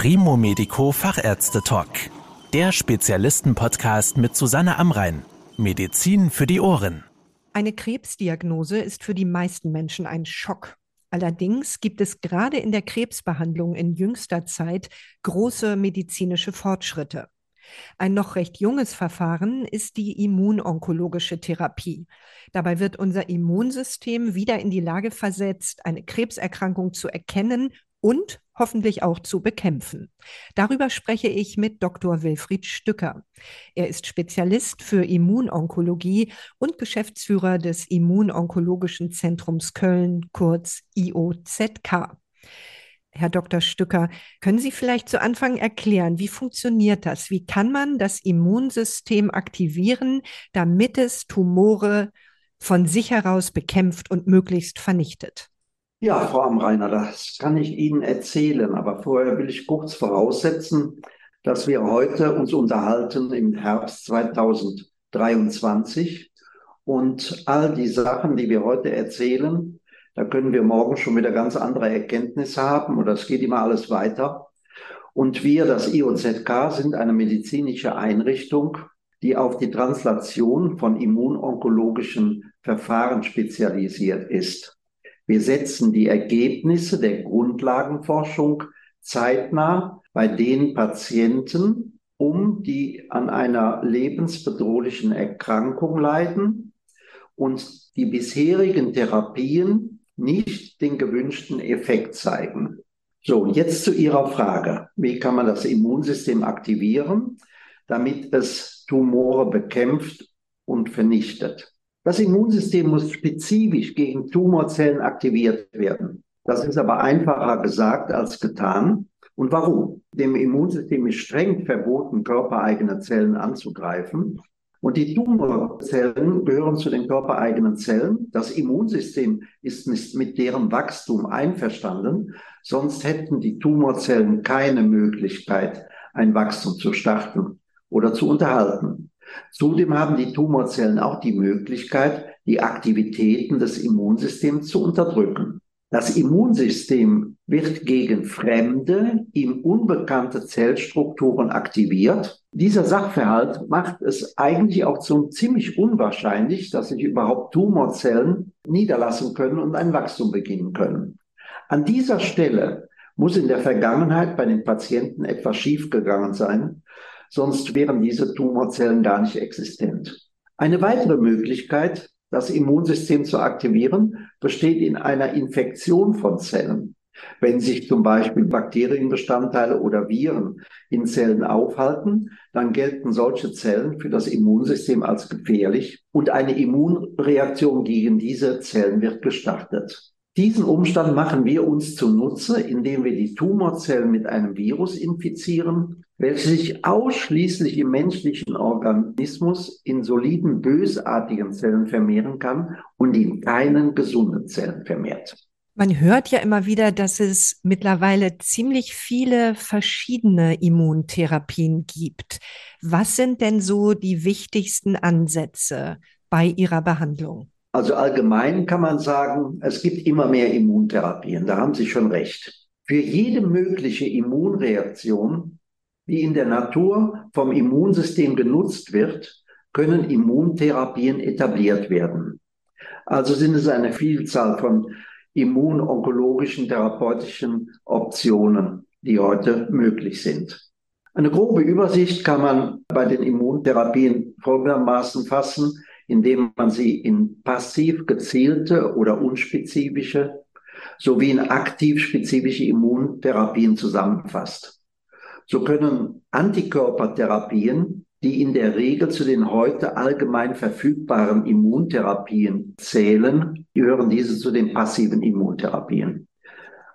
Primo Medico Fachärzte Talk. Der Spezialisten-Podcast mit Susanne Amrein. Medizin für die Ohren. Eine Krebsdiagnose ist für die meisten Menschen ein Schock. Allerdings gibt es gerade in der Krebsbehandlung in jüngster Zeit große medizinische Fortschritte. Ein noch recht junges Verfahren ist die immunonkologische Therapie. Dabei wird unser Immunsystem wieder in die Lage versetzt, eine Krebserkrankung zu erkennen und hoffentlich auch zu bekämpfen. Darüber spreche ich mit Dr. Wilfried Stücker. Er ist Spezialist für Immunonkologie und Geschäftsführer des Immunonkologischen Zentrums Köln, kurz IOZK. Herr Dr. Stücker, können Sie vielleicht zu Anfang erklären, wie funktioniert das? Wie kann man das Immunsystem aktivieren, damit es Tumore von sich heraus bekämpft und möglichst vernichtet? Ja, Frau Amreiner, das kann ich Ihnen erzählen, aber vorher will ich kurz voraussetzen, dass wir heute uns unterhalten im Herbst 2023 und all die Sachen, die wir heute erzählen, da können wir morgen schon wieder ganz andere Erkenntnisse haben oder es geht immer alles weiter. Und wir, das IOZK, sind eine medizinische Einrichtung, die auf die Translation von immunonkologischen Verfahren spezialisiert ist. Wir setzen die Ergebnisse der Grundlagenforschung zeitnah bei den Patienten um, die an einer lebensbedrohlichen Erkrankung leiden und die bisherigen Therapien nicht den gewünschten Effekt zeigen. So, jetzt zu Ihrer Frage. Wie kann man das Immunsystem aktivieren, damit es Tumore bekämpft und vernichtet? Das Immunsystem muss spezifisch gegen Tumorzellen aktiviert werden. Das ist aber einfacher gesagt als getan. Und warum? Dem Immunsystem ist streng verboten, körpereigene Zellen anzugreifen. Und die Tumorzellen gehören zu den körpereigenen Zellen. Das Immunsystem ist mit deren Wachstum einverstanden. Sonst hätten die Tumorzellen keine Möglichkeit, ein Wachstum zu starten oder zu unterhalten. Zudem haben die Tumorzellen auch die Möglichkeit, die Aktivitäten des Immunsystems zu unterdrücken. Das Immunsystem wird gegen fremde, ihm unbekannte Zellstrukturen aktiviert. Dieser Sachverhalt macht es eigentlich auch zum ziemlich unwahrscheinlich, dass sich überhaupt Tumorzellen niederlassen können und ein Wachstum beginnen können. An dieser Stelle muss in der Vergangenheit bei den Patienten etwas schiefgegangen sein, sonst wären diese Tumorzellen gar nicht existent. Eine weitere Möglichkeit, das Immunsystem zu aktivieren, besteht in einer Infektion von Zellen. Wenn sich zum Beispiel Bakterienbestandteile oder Viren in Zellen aufhalten, dann gelten solche Zellen für das Immunsystem als gefährlich und eine Immunreaktion gegen diese Zellen wird gestartet. Diesen Umstand machen wir uns zunutze, indem wir die Tumorzellen mit einem Virus infizieren, welches sich ausschließlich im menschlichen Organismus in soliden, bösartigen Zellen vermehren kann und in keinen gesunden Zellen vermehrt. Man hört ja immer wieder, dass es mittlerweile ziemlich viele verschiedene Immuntherapien gibt. Was sind denn so die wichtigsten Ansätze bei Ihrer Behandlung? Also allgemein kann man sagen, es gibt immer mehr Immuntherapien, da haben Sie schon recht. Für jede mögliche Immunreaktion, die in der Natur vom Immunsystem genutzt wird, können Immuntherapien etabliert werden. Also sind es eine Vielzahl von immunonkologischen therapeutischen Optionen, die heute möglich sind. Eine grobe Übersicht kann man bei den Immuntherapien folgendermaßen fassen indem man sie in passiv gezielte oder unspezifische sowie in aktiv spezifische Immuntherapien zusammenfasst. So können Antikörpertherapien, die in der Regel zu den heute allgemein verfügbaren Immuntherapien zählen, gehören diese zu den passiven Immuntherapien.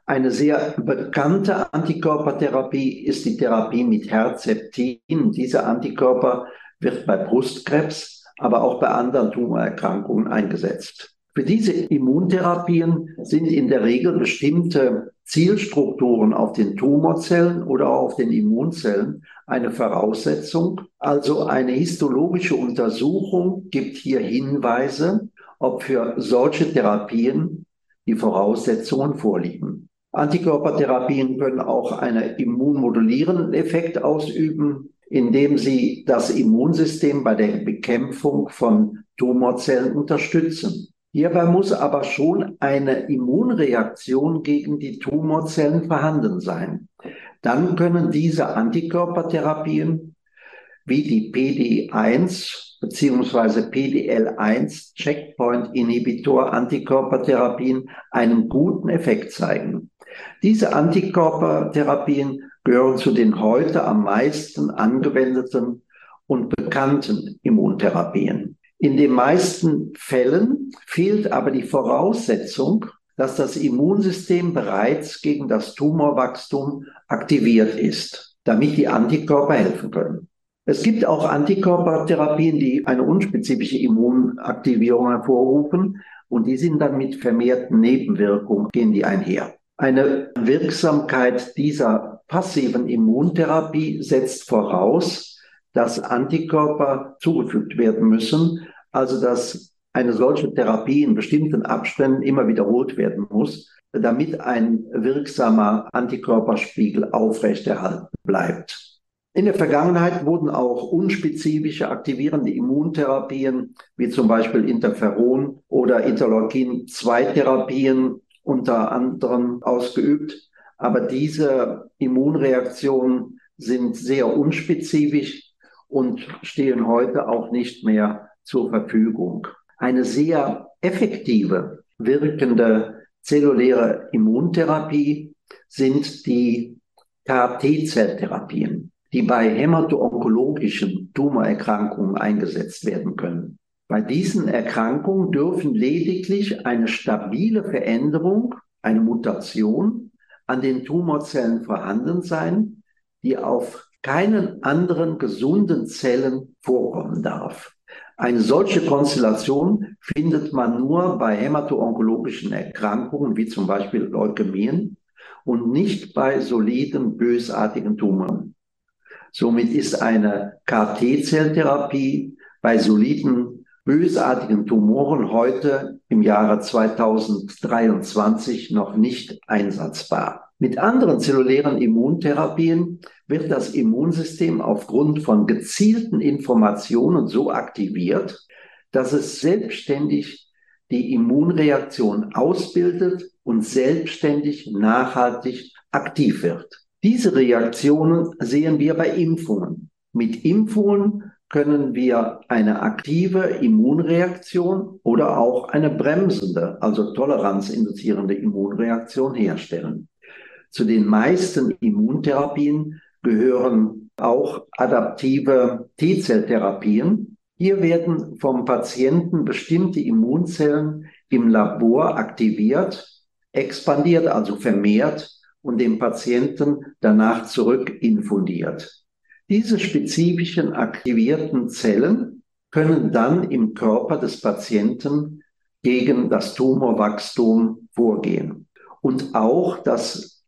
Eine sehr bekannte Antikörpertherapie ist die Therapie mit Herzeptin. Diese Antikörper wird bei Brustkrebs aber auch bei anderen Tumorerkrankungen eingesetzt. Für diese Immuntherapien sind in der Regel bestimmte Zielstrukturen auf den Tumorzellen oder auf den Immunzellen eine Voraussetzung. Also eine histologische Untersuchung gibt hier Hinweise, ob für solche Therapien die Voraussetzungen vorliegen. Antikörpertherapien können auch einen immunmodulierenden Effekt ausüben, indem sie das Immunsystem bei der Bekämpfung von Tumorzellen unterstützen. Hierbei muss aber schon eine Immunreaktion gegen die Tumorzellen vorhanden sein. Dann können diese Antikörpertherapien wie die PD1 bzw. PDL1 Checkpoint Inhibitor Antikörpertherapien einen guten Effekt zeigen. Diese Antikörpertherapien gehören zu den heute am meisten angewendeten und bekannten Immuntherapien. In den meisten Fällen fehlt aber die Voraussetzung, dass das Immunsystem bereits gegen das Tumorwachstum aktiviert ist, damit die Antikörper helfen können. Es gibt auch Antikörpertherapien, die eine unspezifische Immunaktivierung hervorrufen und die sind dann mit vermehrten Nebenwirkungen, gehen die einher. Eine Wirksamkeit dieser passiven Immuntherapie setzt voraus, dass Antikörper zugefügt werden müssen, also dass eine solche Therapie in bestimmten Abständen immer wiederholt werden muss, damit ein wirksamer Antikörperspiegel aufrechterhalten bleibt. In der Vergangenheit wurden auch unspezifische aktivierende Immuntherapien, wie zum Beispiel Interferon oder Interleukin-2-Therapien unter anderem ausgeübt. Aber diese Immunreaktionen sind sehr unspezifisch und stehen heute auch nicht mehr zur Verfügung. Eine sehr effektive, wirkende zelluläre Immuntherapie sind die KT-Zelltherapien, die bei hämato-onkologischen Tumorerkrankungen eingesetzt werden können. Bei diesen Erkrankungen dürfen lediglich eine stabile Veränderung, eine Mutation an den Tumorzellen vorhanden sein, die auf keinen anderen gesunden Zellen vorkommen darf. Eine solche Konstellation findet man nur bei hämato-onkologischen Erkrankungen wie zum Beispiel Leukämien und nicht bei soliden bösartigen Tumoren. Somit ist eine KT-Zelltherapie bei soliden bösartigen Tumoren heute im Jahre 2023 noch nicht einsatzbar. Mit anderen zellulären Immuntherapien wird das Immunsystem aufgrund von gezielten Informationen so aktiviert, dass es selbstständig die Immunreaktion ausbildet und selbstständig nachhaltig aktiv wird. Diese Reaktionen sehen wir bei Impfungen. Mit Impfungen können wir eine aktive Immunreaktion oder auch eine bremsende, also toleranzinduzierende Immunreaktion herstellen. Zu den meisten Immuntherapien gehören auch adaptive T-Zelltherapien. Hier werden vom Patienten bestimmte Immunzellen im Labor aktiviert, expandiert, also vermehrt und dem Patienten danach zurückinfundiert. Diese spezifischen aktivierten Zellen können dann im Körper des Patienten gegen das Tumorwachstum vorgehen. Und auch das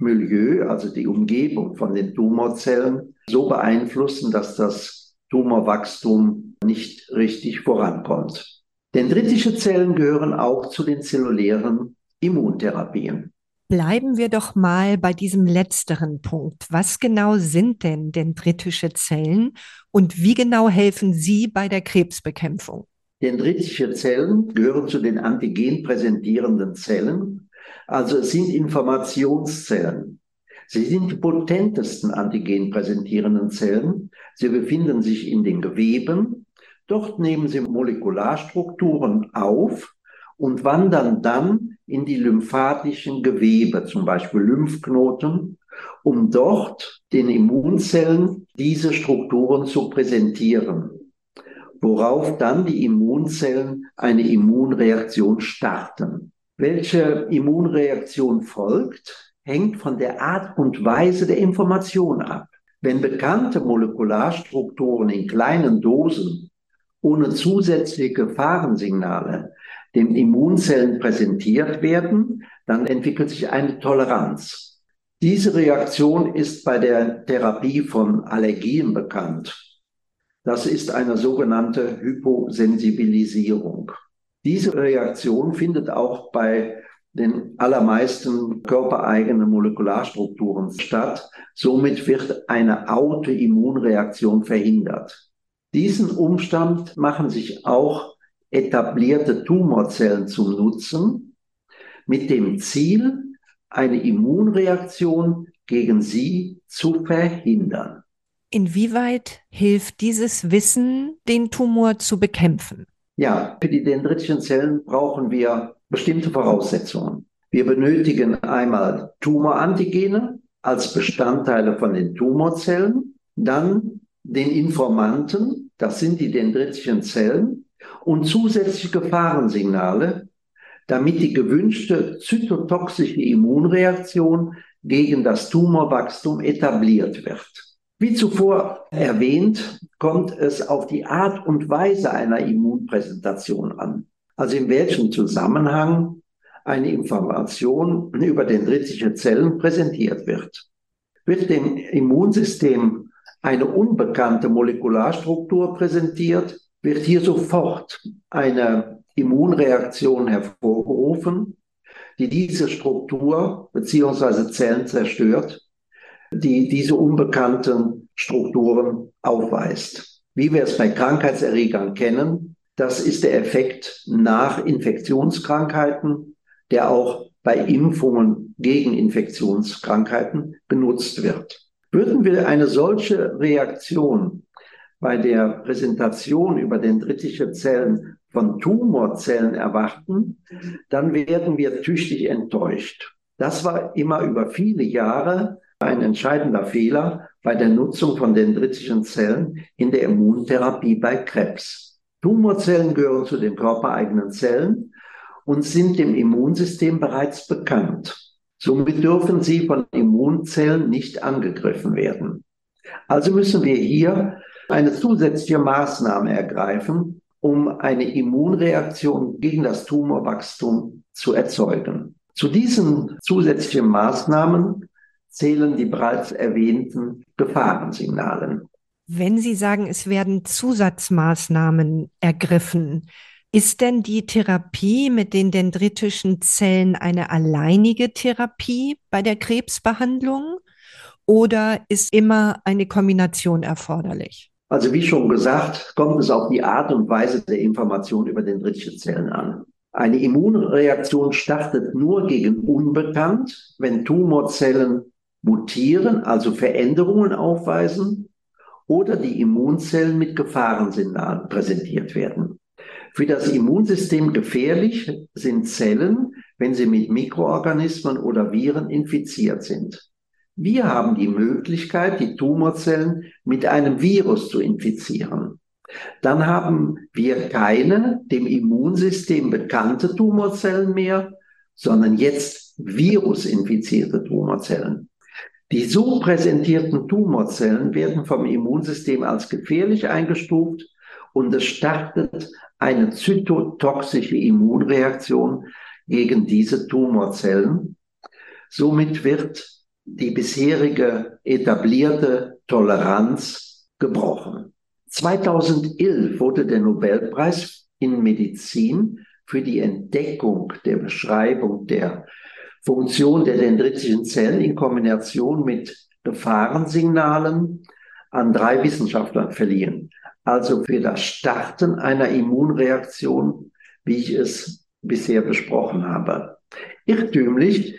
Tumormikromilieu, also die Umgebung von den Tumorzellen, so beeinflussen, dass das Tumorwachstum nicht richtig vorankommt. Dendritische Zellen gehören auch zu den zellulären Immuntherapien. Bleiben wir doch mal bei diesem letzteren Punkt. Was genau sind denn dendritische Zellen und wie genau helfen sie bei der Krebsbekämpfung? Dendritische Zellen gehören zu den antigen präsentierenden Zellen also es sind Informationszellen. Sie sind die potentesten antigen präsentierenden Zellen. Sie befinden sich in den Geweben. Dort nehmen sie Molekularstrukturen auf und wandern dann in die lymphatischen Gewebe, zum Beispiel Lymphknoten, um dort den Immunzellen diese Strukturen zu präsentieren, worauf dann die Immunzellen eine Immunreaktion starten. Welche Immunreaktion folgt, hängt von der Art und Weise der Information ab. Wenn bekannte Molekularstrukturen in kleinen Dosen ohne zusätzliche Gefahrensignale den Immunzellen präsentiert werden, dann entwickelt sich eine Toleranz. Diese Reaktion ist bei der Therapie von Allergien bekannt. Das ist eine sogenannte Hyposensibilisierung. Diese Reaktion findet auch bei den allermeisten körpereigenen Molekularstrukturen statt. Somit wird eine Autoimmunreaktion verhindert. Diesen Umstand machen sich auch etablierte Tumorzellen zum Nutzen mit dem Ziel, eine Immunreaktion gegen sie zu verhindern. Inwieweit hilft dieses Wissen, den Tumor zu bekämpfen? Ja, für die dendritischen Zellen brauchen wir bestimmte Voraussetzungen. Wir benötigen einmal Tumorantigene als Bestandteile von den Tumorzellen, dann den Informanten, das sind die dendritischen Zellen, und zusätzliche Gefahrensignale, damit die gewünschte zytotoxische Immunreaktion gegen das Tumorwachstum etabliert wird. Wie zuvor erwähnt, kommt es auf die Art und Weise einer Immunpräsentation an. Also in welchem Zusammenhang eine Information über dendritische Zellen präsentiert wird. Wird dem Immunsystem eine unbekannte Molekularstruktur präsentiert, wird hier sofort eine Immunreaktion hervorgerufen, die diese Struktur beziehungsweise Zellen zerstört, die diese unbekannten Strukturen aufweist. Wie wir es bei Krankheitserregern kennen, das ist der Effekt nach Infektionskrankheiten, der auch bei Impfungen gegen Infektionskrankheiten benutzt wird. Würden wir eine solche Reaktion bei der Präsentation über dendritische Zellen von Tumorzellen erwarten, dann werden wir tüchtig enttäuscht. Das war immer über viele Jahre ein entscheidender Fehler bei der Nutzung von dendritischen Zellen in der Immuntherapie bei Krebs. Tumorzellen gehören zu den körpereigenen Zellen und sind dem Immunsystem bereits bekannt. Somit dürfen sie von Immunzellen nicht angegriffen werden. Also müssen wir hier eine zusätzliche Maßnahme ergreifen, um eine Immunreaktion gegen das Tumorwachstum zu erzeugen. Zu diesen zusätzlichen Maßnahmen zählen die bereits erwähnten Gefahrensignalen. Wenn Sie sagen, es werden Zusatzmaßnahmen ergriffen, ist denn die Therapie mit den dendritischen Zellen eine alleinige Therapie bei der Krebsbehandlung oder ist immer eine Kombination erforderlich? Also wie schon gesagt, kommt es auf die Art und Weise der Information über dendritische Zellen an. Eine Immunreaktion startet nur gegen Unbekannt, wenn Tumorzellen mutieren, also Veränderungen aufweisen oder die Immunzellen mit Gefahrensignalen präsentiert werden. Für das Immunsystem gefährlich sind Zellen, wenn sie mit Mikroorganismen oder Viren infiziert sind. Wir haben die Möglichkeit, die Tumorzellen mit einem Virus zu infizieren. Dann haben wir keine dem Immunsystem bekannte Tumorzellen mehr, sondern jetzt virusinfizierte Tumorzellen. Die so präsentierten Tumorzellen werden vom Immunsystem als gefährlich eingestuft und es startet eine zytotoxische Immunreaktion gegen diese Tumorzellen. Somit wird die bisherige etablierte Toleranz gebrochen. 2011 wurde der Nobelpreis in Medizin für die Entdeckung der Beschreibung der Funktion der dendritischen Zellen in Kombination mit Gefahrensignalen an drei Wissenschaftlern verliehen. Also für das Starten einer Immunreaktion, wie ich es bisher besprochen habe. Irrtümlich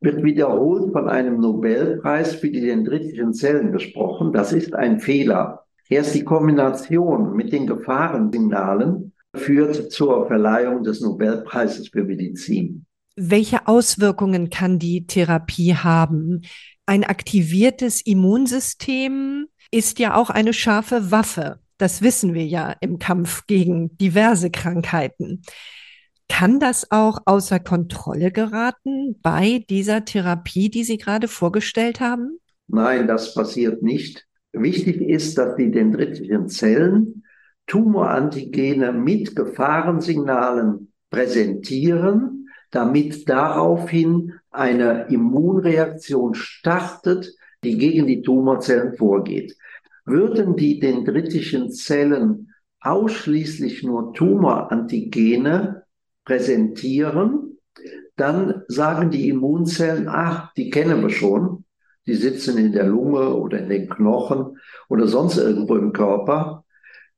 wird wiederholt von einem Nobelpreis für die dendritischen Zellen gesprochen. Das ist ein Fehler. Erst die Kombination mit den Gefahrensignalen führt zur Verleihung des Nobelpreises für Medizin. Welche Auswirkungen kann die Therapie haben? Ein aktiviertes Immunsystem ist ja auch eine scharfe Waffe. Das wissen wir ja im Kampf gegen diverse Krankheiten. Kann das auch außer Kontrolle geraten bei dieser Therapie, die Sie gerade vorgestellt haben? Nein, das passiert nicht. Wichtig ist, dass die dendritischen Zellen Tumorantigene mit Gefahrensignalen präsentieren, damit daraufhin eine Immunreaktion startet, die gegen die Tumorzellen vorgeht. Würden die dendritischen Zellen ausschließlich nur Tumorantigene präsentieren, dann sagen die Immunzellen, ach, die kennen wir schon, die sitzen in der Lunge oder in den Knochen oder sonst irgendwo im Körper,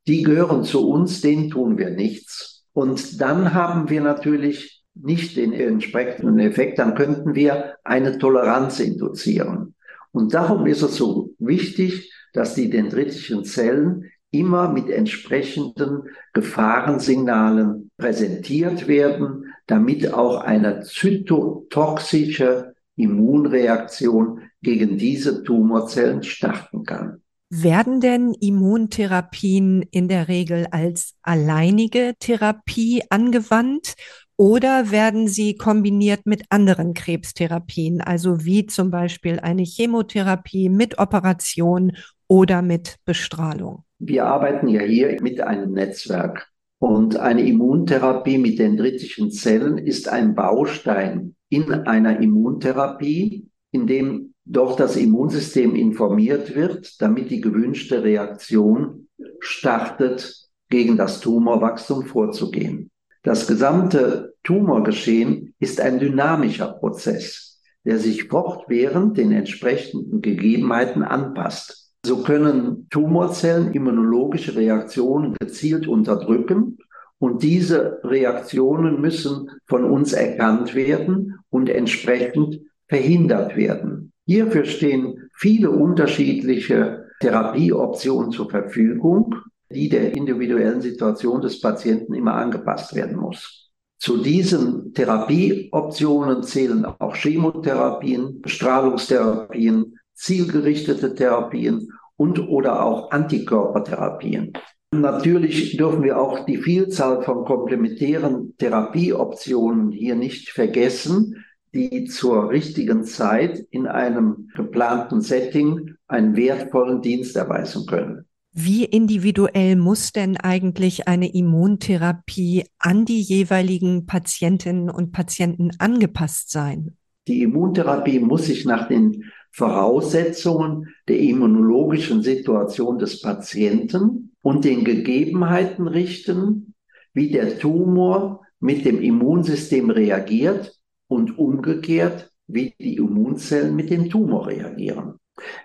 die gehören zu uns, denen tun wir nichts. Und dann haben wir natürlich nicht den entsprechenden Effekt, dann könnten wir eine Toleranz induzieren. Und darum ist es so wichtig, dass die dendritischen Zellen immer mit entsprechenden Gefahrensignalen präsentiert werden, damit auch eine zytotoxische Immunreaktion gegen diese Tumorzellen starten kann. Werden denn Immuntherapien in der Regel als alleinige Therapie angewandt oder werden sie kombiniert mit anderen Krebstherapien, also wie zum Beispiel eine Chemotherapie mit Operation oder mit Bestrahlung? Wir arbeiten ja hier mit einem Netzwerk und eine Immuntherapie mit dendritischen Zellen ist ein Baustein in einer Immuntherapie, in dem doch das Immunsystem informiert wird, damit die gewünschte Reaktion startet, gegen das Tumorwachstum vorzugehen. Das gesamte Tumorgeschehen ist ein dynamischer Prozess, der sich fortwährend den entsprechenden Gegebenheiten anpasst. So können Tumorzellen immunologische Reaktionen gezielt unterdrücken und diese Reaktionen müssen von uns erkannt werden und entsprechend verhindert werden. Hierfür stehen viele unterschiedliche Therapieoptionen zur Verfügung die der individuellen Situation des Patienten immer angepasst werden muss. Zu diesen Therapieoptionen zählen auch Chemotherapien, Bestrahlungstherapien, zielgerichtete Therapien und oder auch Antikörpertherapien. Natürlich dürfen wir auch die Vielzahl von komplementären Therapieoptionen hier nicht vergessen, die zur richtigen Zeit in einem geplanten Setting einen wertvollen Dienst erweisen können. Wie individuell muss denn eigentlich eine Immuntherapie an die jeweiligen Patientinnen und Patienten angepasst sein? Die Immuntherapie muss sich nach den Voraussetzungen der immunologischen Situation des Patienten und den Gegebenheiten richten, wie der Tumor mit dem Immunsystem reagiert und umgekehrt, wie die Immunzellen mit dem Tumor reagieren.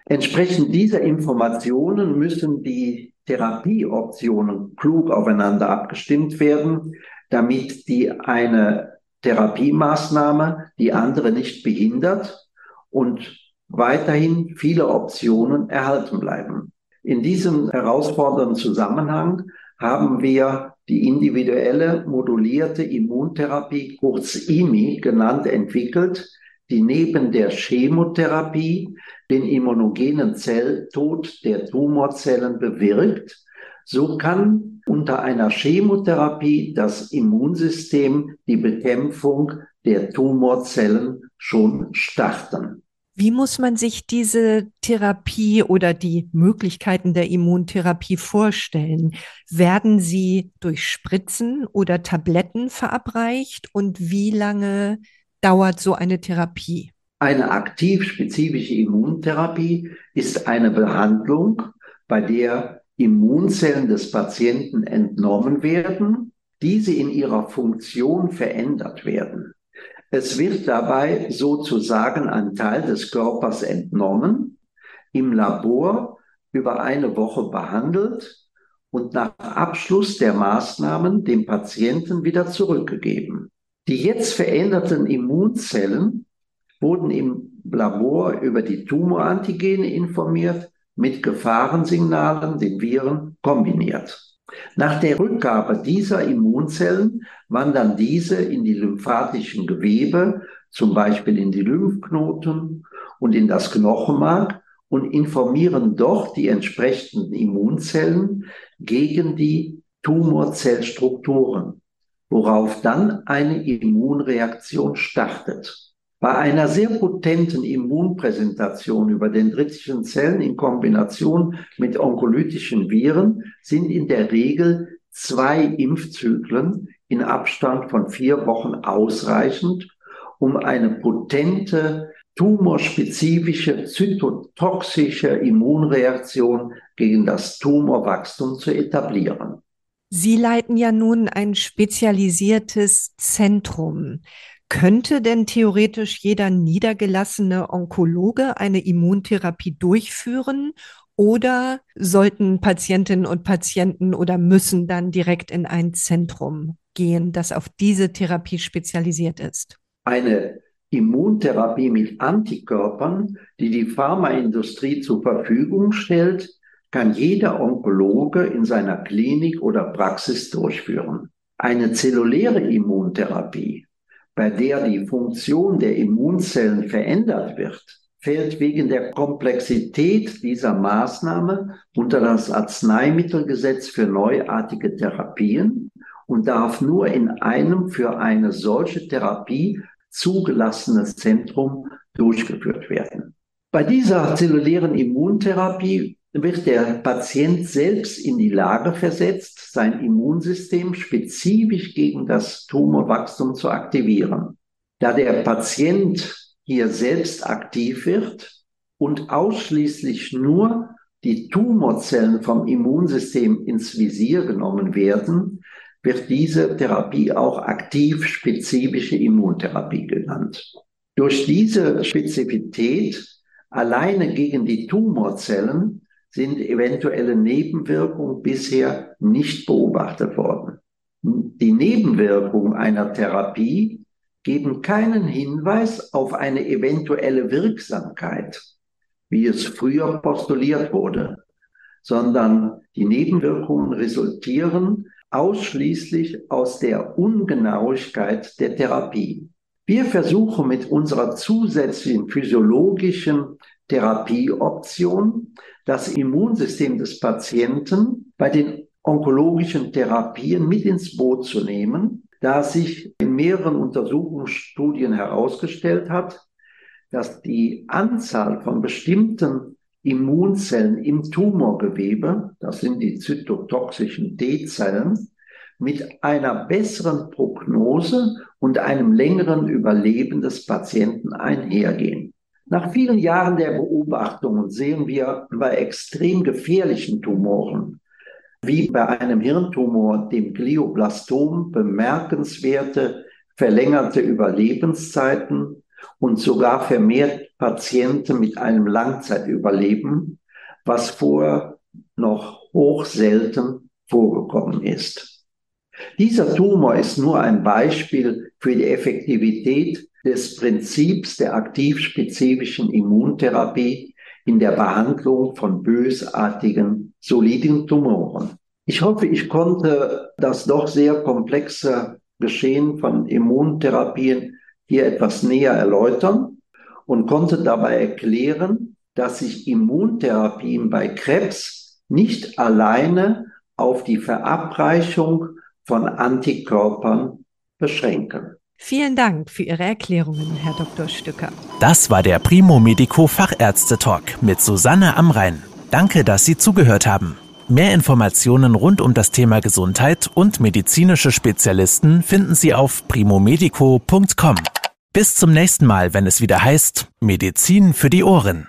Entsprechend dieser Informationen müssen die Therapieoptionen klug aufeinander abgestimmt werden, damit die eine Therapiemaßnahme die andere nicht behindert und weiterhin viele Optionen erhalten bleiben. In diesem herausfordernden Zusammenhang haben wir die individuelle modulierte Immuntherapie, kurz IMI genannt, entwickelt, die neben der Chemotherapie den immunogenen Zelltod der Tumorzellen bewirkt, so kann unter einer Chemotherapie das Immunsystem die Bekämpfung der Tumorzellen schon starten. Wie muss man sich diese Therapie oder die Möglichkeiten der Immuntherapie vorstellen? Werden sie durch Spritzen oder Tabletten verabreicht und wie lange dauert so eine Therapie? Eine aktiv spezifische Immuntherapie ist eine Behandlung, bei der Immunzellen des Patienten entnommen werden, diese in ihrer Funktion verändert werden. Es wird dabei sozusagen ein Teil des Körpers entnommen, im Labor über eine Woche behandelt und nach Abschluss der Maßnahmen dem Patienten wieder zurückgegeben. Die jetzt veränderten Immunzellen wurden im Labor über die Tumorantigene informiert, mit Gefahrensignalen, den Viren, kombiniert. Nach der Rückgabe dieser Immunzellen wandern diese in die lymphatischen Gewebe, zum Beispiel in die Lymphknoten und in das Knochenmark und informieren dort die entsprechenden Immunzellen gegen die Tumorzellstrukturen worauf dann eine Immunreaktion startet. Bei einer sehr potenten Immunpräsentation über dendritischen Zellen in Kombination mit onkolytischen Viren sind in der Regel zwei Impfzyklen in Abstand von vier Wochen ausreichend, um eine potente tumorspezifische zytotoxische Immunreaktion gegen das Tumorwachstum zu etablieren. Sie leiten ja nun ein spezialisiertes Zentrum. Könnte denn theoretisch jeder niedergelassene Onkologe eine Immuntherapie durchführen oder sollten Patientinnen und Patienten oder müssen dann direkt in ein Zentrum gehen, das auf diese Therapie spezialisiert ist? Eine Immuntherapie mit Antikörpern, die die Pharmaindustrie zur Verfügung stellt, kann jeder Onkologe in seiner Klinik oder Praxis durchführen. Eine zelluläre Immuntherapie, bei der die Funktion der Immunzellen verändert wird, fällt wegen der Komplexität dieser Maßnahme unter das Arzneimittelgesetz für neuartige Therapien und darf nur in einem für eine solche Therapie zugelassenes Zentrum durchgeführt werden. Bei dieser zellulären Immuntherapie wird der Patient selbst in die Lage versetzt, sein Immunsystem spezifisch gegen das Tumorwachstum zu aktivieren. Da der Patient hier selbst aktiv wird und ausschließlich nur die Tumorzellen vom Immunsystem ins Visier genommen werden, wird diese Therapie auch aktiv spezifische Immuntherapie genannt. Durch diese Spezifität alleine gegen die Tumorzellen sind eventuelle Nebenwirkungen bisher nicht beobachtet worden. Die Nebenwirkungen einer Therapie geben keinen Hinweis auf eine eventuelle Wirksamkeit, wie es früher postuliert wurde, sondern die Nebenwirkungen resultieren ausschließlich aus der Ungenauigkeit der Therapie. Wir versuchen mit unserer zusätzlichen physiologischen Therapieoption das Immunsystem des Patienten bei den onkologischen Therapien mit ins Boot zu nehmen da sich in mehreren Untersuchungsstudien herausgestellt hat, dass die Anzahl von bestimmten Immunzellen im Tumorgewebe, das sind die zytotoxischen D-Zellen, mit einer besseren Prognose und einem längeren Überleben des Patienten einhergehen. Nach vielen Jahren der Beobachtungen sehen wir bei extrem gefährlichen Tumoren wie bei einem Hirntumor, dem Glioblastom, bemerkenswerte verlängerte Überlebenszeiten und sogar vermehrt Patienten mit einem Langzeitüberleben, was vorher noch hoch selten vorgekommen ist. Dieser Tumor ist nur ein Beispiel für die Effektivität des Prinzips der aktivspezifischen Immuntherapie in der Behandlung von bösartigen, soliden Tumoren. Ich hoffe, ich konnte das doch sehr komplexe Geschehen von Immuntherapien hier etwas näher erläutern und konnte dabei erklären, dass sich Immuntherapien bei Krebs nicht alleine auf die Verabreichung von Antikörpern beschränken. Vielen Dank für Ihre Erklärungen, Herr Dr. Stücker. Das war der Primo Medico Fachärzte Talk mit Susanne Amrein. Danke, dass Sie zugehört haben. Mehr Informationen rund um das Thema Gesundheit und medizinische Spezialisten finden Sie auf primomedico.com. Bis zum nächsten Mal, wenn es wieder heißt Medizin für die Ohren.